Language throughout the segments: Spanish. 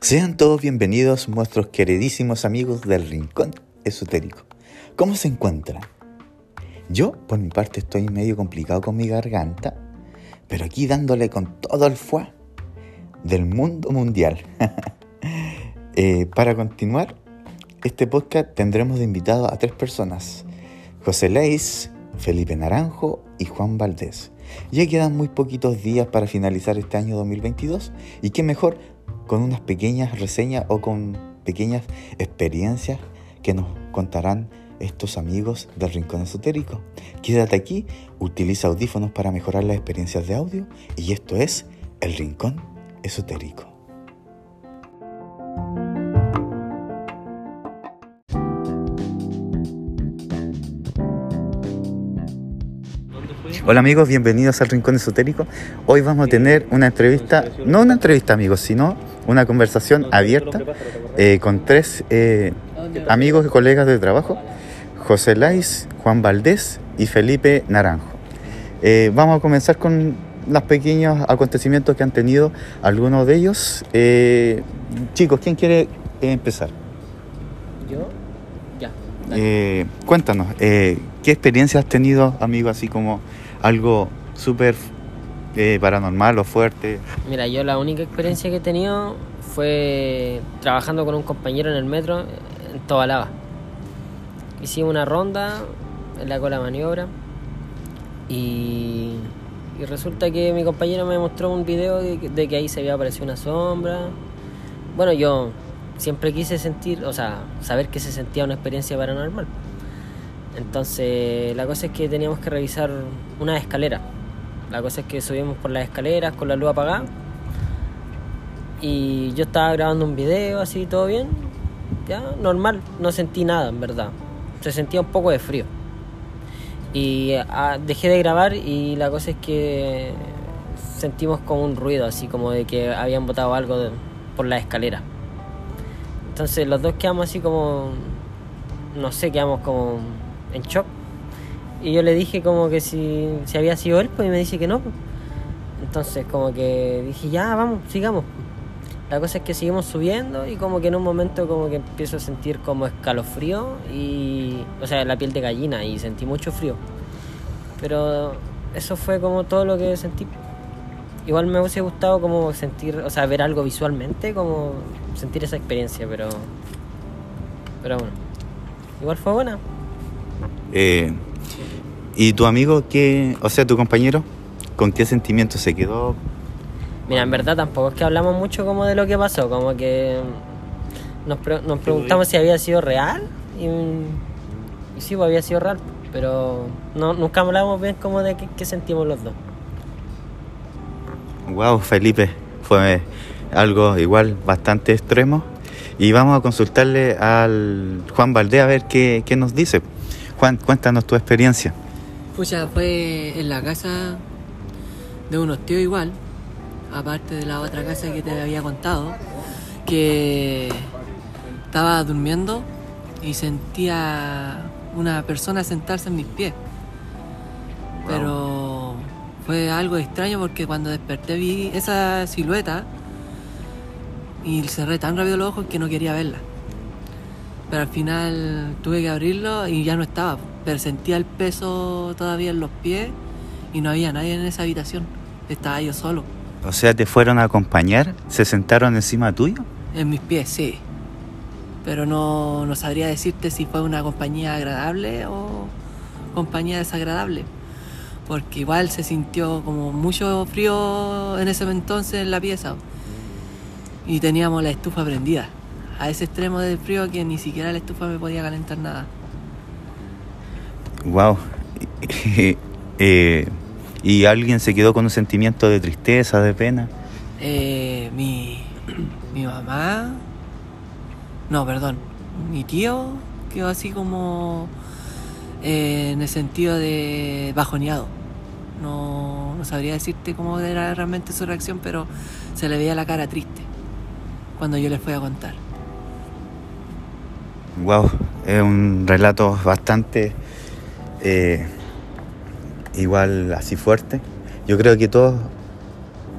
Sean todos bienvenidos nuestros queridísimos amigos del Rincón Esotérico. ¿Cómo se encuentran? Yo, por mi parte, estoy medio complicado con mi garganta, pero aquí dándole con todo el fuá del mundo mundial. Eh, para continuar, este podcast tendremos de invitado a tres personas, José Leis, Felipe Naranjo y Juan Valdés. Ya quedan muy poquitos días para finalizar este año 2022 y qué mejor con unas pequeñas reseñas o con pequeñas experiencias que nos contarán estos amigos del Rincón Esotérico. Quédate aquí, utiliza audífonos para mejorar las experiencias de audio y esto es El Rincón Esotérico. Hola amigos, bienvenidos al Rincón Esotérico. Hoy vamos a tener una entrevista, no una entrevista amigos, sino una conversación abierta eh, con tres eh, amigos y colegas de trabajo, José Lais, Juan Valdés y Felipe Naranjo. Eh, vamos a comenzar con los pequeños acontecimientos que han tenido algunos de ellos. chicos, ¿quién quiere empezar? Ya. cuéntanos, ¿qué experiencia has tenido, amigo, así como algo súper eh, paranormal o fuerte? Mira, yo la única experiencia que he tenido fue trabajando con un compañero en el metro en Tobalaba. Hicimos una ronda en la cola maniobra y, y, resulta que mi compañero me mostró un video de, de, que ahí se había aparecido una sombra. Bueno, yo siempre quise sentir, o sea, saber que se sentía una experiencia paranormal. Entonces, la cosa es que teníamos que revisar una escalera. La cosa es que subimos por las escaleras con la luz apagada. Y yo estaba grabando un video así, todo bien. Ya, normal. No sentí nada, en verdad. Se sentía un poco de frío. Y ah, dejé de grabar y la cosa es que sentimos como un ruido, así como de que habían botado algo por la escalera. Entonces los dos quedamos así como, no sé, quedamos como en shock. Y yo le dije como que si, si había sido él, pues y me dice que no. Pues. Entonces como que dije, ya, vamos, sigamos. La cosa es que seguimos subiendo y como que en un momento como que empiezo a sentir como escalofrío y... O sea, la piel de gallina y sentí mucho frío. Pero eso fue como todo lo que sentí. Igual me hubiese gustado como sentir, o sea, ver algo visualmente, como sentir esa experiencia, pero... Pero bueno. Igual fue buena. Eh, ¿Y tu amigo, qué, o sea, tu compañero, con qué sentimiento se quedó? Mira, en verdad tampoco es que hablamos mucho como de lo que pasó, como que nos, nos preguntamos si había sido real y, y sí, pues había sido real, pero no, nunca hablamos bien como de qué, sentimos los dos. Wow, Felipe, fue algo igual bastante extremo. Y vamos a consultarle al Juan Valdés a ver qué, qué nos dice. Juan, cuéntanos tu experiencia. Pucha, fue en la casa de unos tíos igual, aparte de la otra casa que te había contado, que estaba durmiendo y sentía una persona sentarse en mis pies. Pero fue algo extraño porque cuando desperté vi esa silueta y cerré tan rápido los ojos que no quería verla. Pero al final tuve que abrirlo y ya no estaba. Pero sentía el peso todavía en los pies y no había nadie en esa habitación. Estaba yo solo. O sea, ¿te fueron a acompañar? ¿Se sentaron encima tuyo? En mis pies, sí. Pero no, no sabría decirte si fue una compañía agradable o compañía desagradable. Porque igual se sintió como mucho frío en ese entonces en la pieza. Y teníamos la estufa prendida a ese extremo del frío que ni siquiera la estufa me podía calentar nada. Wow. Eh, ¿Y alguien se quedó con un sentimiento de tristeza, de pena? Eh, mi, mi mamá. No, perdón. Mi tío quedó así como eh, en el sentido de bajoneado. No, sabría decirte cómo era realmente su reacción, pero se le veía la cara triste cuando yo les fui a contar. Wow, es un relato bastante eh, igual así fuerte. Yo creo que todos,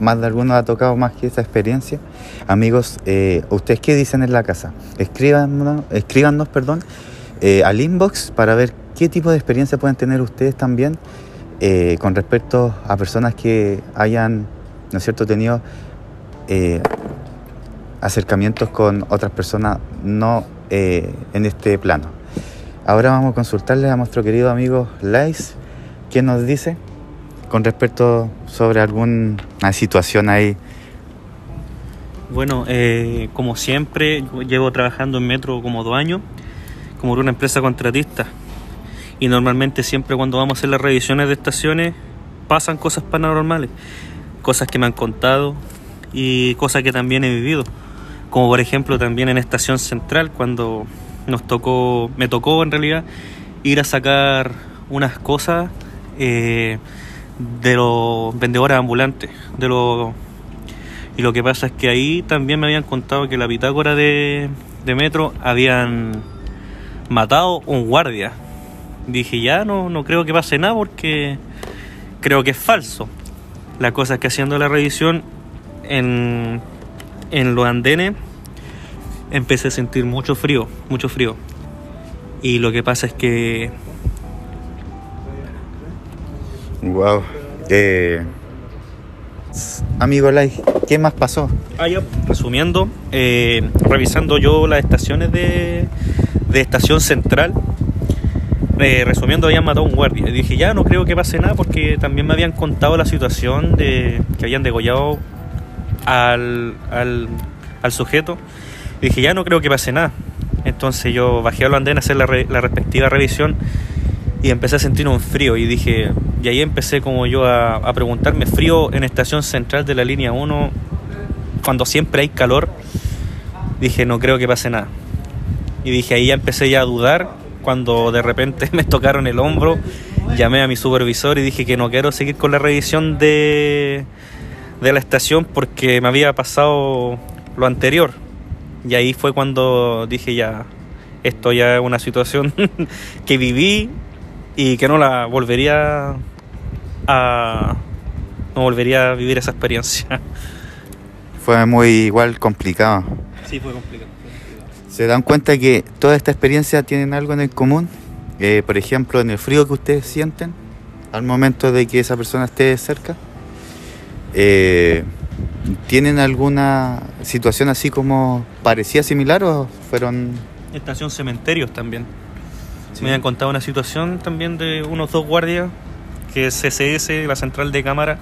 más de algunos ha tocado más que esa experiencia. Amigos, eh, ¿ustedes qué dicen en la casa? Escríbanos, escríbanos perdón, eh, al inbox para ver qué tipo de experiencia pueden tener ustedes también eh, con respecto a personas que hayan, ¿no es cierto?, tenido eh, acercamientos con otras personas no eh, en este plano. Ahora vamos a consultarle a nuestro querido amigo Lais, ¿qué nos dice con respecto sobre alguna situación ahí. Bueno, como siempre, llevo trabajando en Metro como dos años, como una empresa contratista. Y normalmente siempre cuando vamos a hacer las revisiones de estaciones pasan cosas paranormales, cosas que me han contado y cosas que también he vivido. Como por ejemplo también en Estación Central cuando nos tocó, me tocó en realidad ir a sacar unas cosas eh, de los vendedores ambulantes, de los y lo que pasa es que ahí también me habían contado que la bitácora de, de metro habían matado un guardia. Dije, ya no, no creo que pase nada porque creo que es falso. La cosa es que haciendo la revisión en, en los andenes empecé a sentir mucho frío, mucho frío. Y lo que pasa es que Wow. Eh, amigo Lais, ¿qué más pasó? Ah, ya, resumiendo, eh, revisando yo las estaciones de, de estación central, eh, resumiendo, habían matado a un guardia. Y dije, ya no creo que pase nada porque también me habían contado la situación de que habían degollado al, al, al sujeto. Y dije, ya no creo que pase nada. Entonces yo bajé a los andenes a hacer la, re- la respectiva revisión y empecé a sentir un frío y dije, y ahí empecé como yo a, a preguntarme, frío en estación central de la línea 1, cuando siempre hay calor, dije, no creo que pase nada. Y dije, ahí ya empecé ya a dudar, cuando de repente me tocaron el hombro, llamé a mi supervisor y dije que no quiero seguir con la revisión de, de la estación porque me había pasado lo anterior. Y ahí fue cuando dije ya, esto ya es una situación que viví y que no la volvería a no volvería a vivir esa experiencia. Fue muy igual complicado. Sí, fue complicado. ¿Se dan cuenta que toda esta experiencia tienen algo en el común? Eh, por ejemplo, en el frío que ustedes sienten al momento de que esa persona esté cerca. Eh, ¿Tienen alguna situación así como parecía similar o fueron... Estación cementerios también. Me habían contado una situación también de unos dos guardias que CCS, la central de cámara,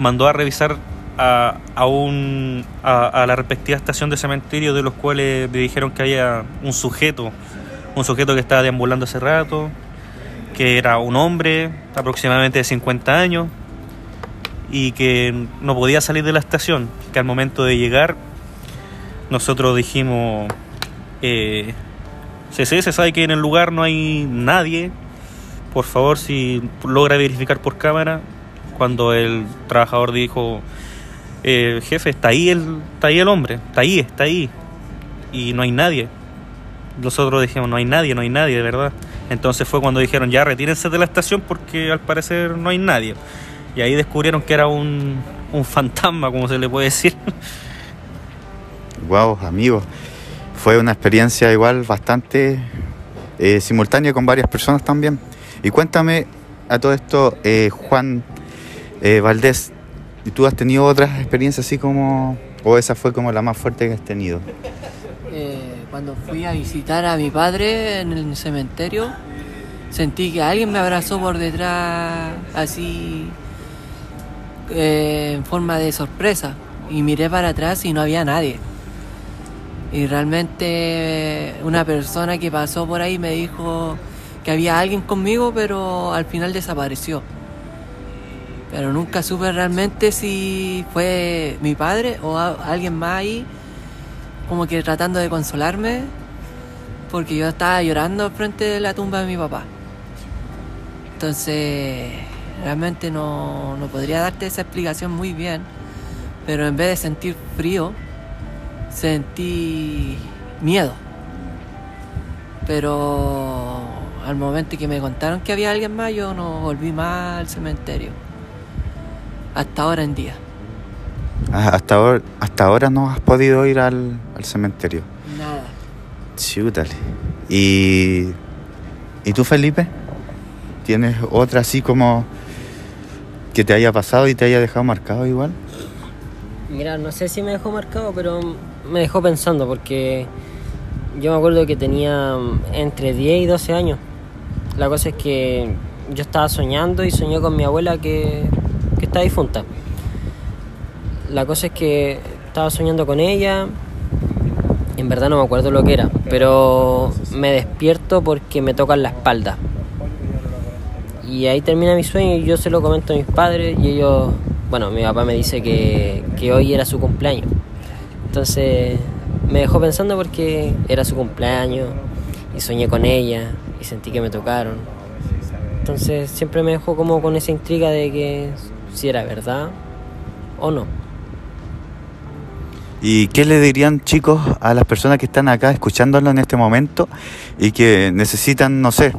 mandó a revisar a, un, a, la respectiva estación de cementerio de los cuales le dijeron que había un sujeto, un sujeto que estaba deambulando hace rato, que era un hombre aproximadamente de 50 años y que no podía salir de la estación, que al momento de llegar nosotros dijimos, eh, CCS sabe que en el lugar no hay nadie, por favor si logra verificar por cámara, cuando el trabajador dijo, eh, jefe, está ahí, el, está ahí el hombre, está ahí, está ahí, y no hay nadie. Nosotros dijimos, no hay nadie, no hay nadie, de verdad. Entonces fue cuando dijeron, ya retírense de la estación porque al parecer no hay nadie. Y ahí descubrieron que era un, un fantasma, como se le puede decir. Wow, amigos. Fue una experiencia igual bastante eh, simultánea con varias personas también. Y cuéntame a todo esto, eh, Juan eh, Valdés, ¿y ¿tú has tenido otras experiencias así como, o esa fue como la más fuerte que has tenido? Eh, cuando fui a visitar a mi padre en el cementerio, sentí que alguien me abrazó por detrás, así eh, en forma de sorpresa. Y miré para atrás y no había nadie. Y realmente una persona que pasó por ahí me dijo que había alguien conmigo, pero al final desapareció. Pero nunca supe realmente si fue mi padre o alguien más ahí como que tratando de consolarme porque yo estaba llorando frente de la tumba de mi papá. Entonces, realmente no, no podría darte esa explicación muy bien, pero en vez de sentir frío, sentí miedo. Pero al momento que me contaron que había alguien más, yo no volví más al cementerio. Hasta ahora en día. Ah, Hasta ahora, hasta ahora no has podido ir al, al cementerio. Nada. Chútale. ¿Y, ¿Y tú, Felipe? ¿Tienes otra así como que te haya pasado y te haya dejado marcado igual? Mira, no sé si me dejó marcado, pero me dejó pensando porque yo me acuerdo que tenía entre 10 y 12 años. La cosa es que yo estaba soñando y soñé con mi abuela que, que está difunta. La cosa es que estaba soñando con ella. En verdad no me acuerdo lo que era, pero me despierto porque me tocan la espalda. Y ahí termina mi sueño y yo se lo comento a mis padres y ellos, bueno, mi papá me dice que, que hoy era su cumpleaños. Entonces me dejó pensando porque era su cumpleaños y soñé con ella y sentí que me tocaron. Entonces siempre me dejó como con esa intriga de que si era verdad o no. ¿Y qué le dirían, chicos, a las personas que están acá escuchándolo en este momento y que necesitan, no sé,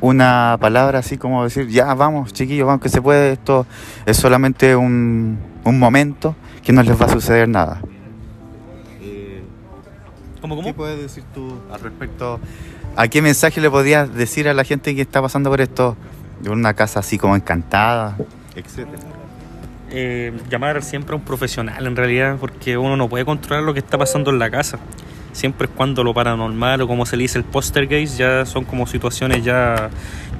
una palabra así como decir, ya vamos, chiquillos, vamos que se puede, esto es solamente un, un momento, que no les va a suceder nada? ¿Cómo, cómo? ¿Qué puedes decir tú al respecto? ¿A qué mensaje le podrías decir a la gente que está pasando por esto? De una casa así como encantada, etcétera. eh, llamar siempre a un profesional en realidad, porque uno no puede controlar lo que está pasando en la casa. Siempre es cuando lo paranormal o como se le dice el poltergeist ya son como situaciones ya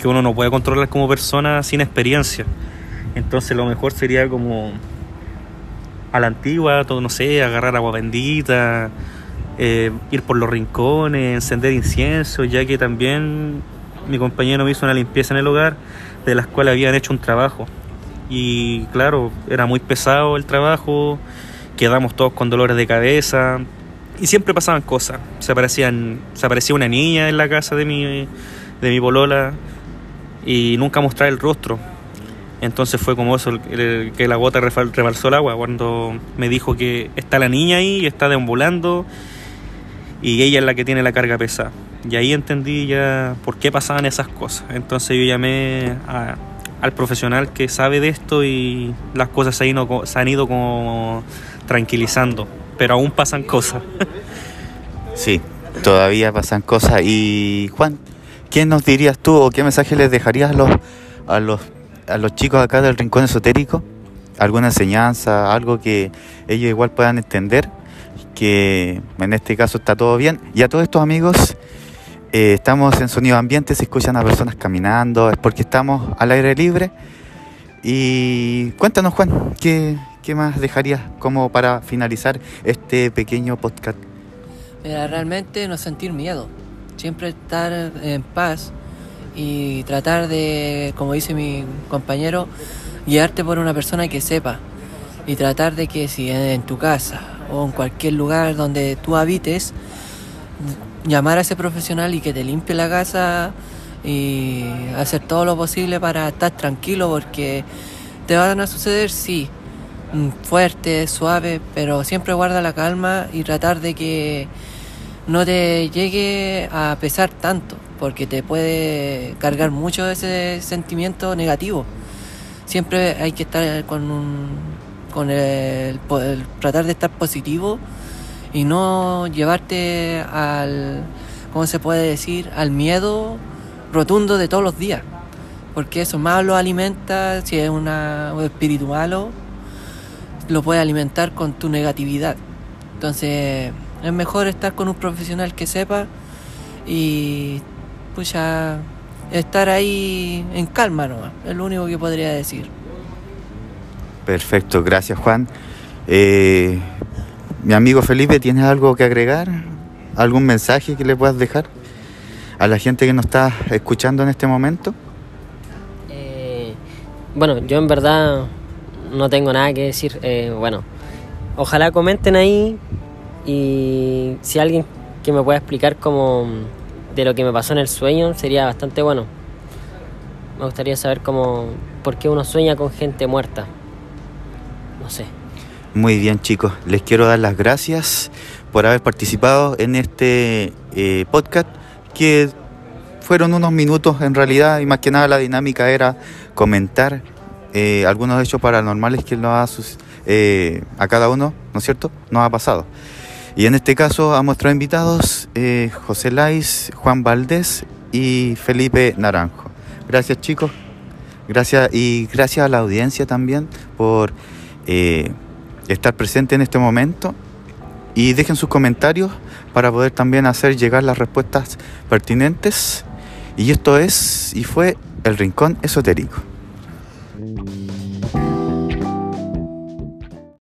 que uno no puede controlar como persona sin experiencia. Entonces lo mejor sería como a la antigua, todo no sé, agarrar agua bendita, eh, ir por los rincones, encender incienso, ya que también mi compañero me hizo una limpieza en el hogar de las cuales habían hecho un trabajo. Y claro, era muy pesado el trabajo, quedamos todos con dolores de cabeza y siempre pasaban cosas. Se, aparecían, se aparecía una niña en la casa de mi, de mi polola y nunca mostraba el rostro. Entonces fue como eso, que la gota rebalsó el agua cuando me dijo que está la niña ahí, está deambulando y ella es la que tiene la carga pesada. Y ahí entendí ya por qué pasaban esas cosas. Entonces yo llamé a- al profesional que sabe de esto y las cosas se han ido, se han ido como tranquilizando, pero aún pasan cosas. Sí, todavía pasan cosas. Y Juan, ¿qué nos dirías tú o qué mensaje les dejarías a los, a los, a los chicos acá del Rincón Esotérico? ¿Alguna enseñanza, algo que ellos igual puedan entender? Que en este caso está todo bien. Y a todos estos amigos, eh, estamos en sonido ambiente, se escuchan a personas caminando, es porque estamos al aire libre. Y cuéntanos, Juan, ¿qué, qué más dejarías como para finalizar este pequeño podcast? Mira, realmente no sentir miedo. Siempre estar en paz y tratar de, como dice mi compañero, guiarte por una persona que sepa. Y tratar de que si en tu casa o en cualquier lugar donde tú habites, llamar a ese profesional y que te limpie la casa y hacer todo lo posible para estar tranquilo porque te van a suceder, sí, mm, fuerte, suave, pero siempre guarda la calma y tratar de que no te llegue a pesar tanto, porque te puede cargar mucho ese sentimiento negativo. Siempre hay que estar con un, con el, el tratar de estar positivo y no llevarte al, ¿cómo se puede decir? Al miedo rotundo de todos los días. Porque eso más lo alimenta, si es una, un espíritu malo, lo puede alimentar con tu negatividad. Entonces es mejor estar con un profesional que sepa y pucha, estar ahí en calma nomás, es lo único que podría decir. Perfecto, gracias Juan. Eh, mi amigo Felipe, ¿tienes algo que agregar? ¿Algún mensaje que le puedas dejar a la gente que nos está escuchando en este momento? Eh, bueno, yo en verdad no tengo nada que decir. Eh, bueno, ojalá comenten ahí y si alguien que me pueda explicar como de lo que me pasó en el sueño sería bastante bueno. Me gustaría saber cómo por qué uno sueña con gente muerta. No sé. Muy bien chicos, les quiero dar las gracias por haber participado en este eh, podcast que fueron unos minutos en realidad y más que nada la dinámica era comentar eh, algunos hechos paranormales que nos ha, sus- eh, a cada uno, ¿no es cierto?, nos ha pasado. Y en este caso a nuestros invitados, José Lais, Juan Valdés y Felipe Naranjo. Gracias chicos, gracias y gracias a la audiencia también por estar presente en este momento y dejen sus comentarios para poder también hacer llegar las respuestas pertinentes. Y esto es y fue el Rincón Esotérico.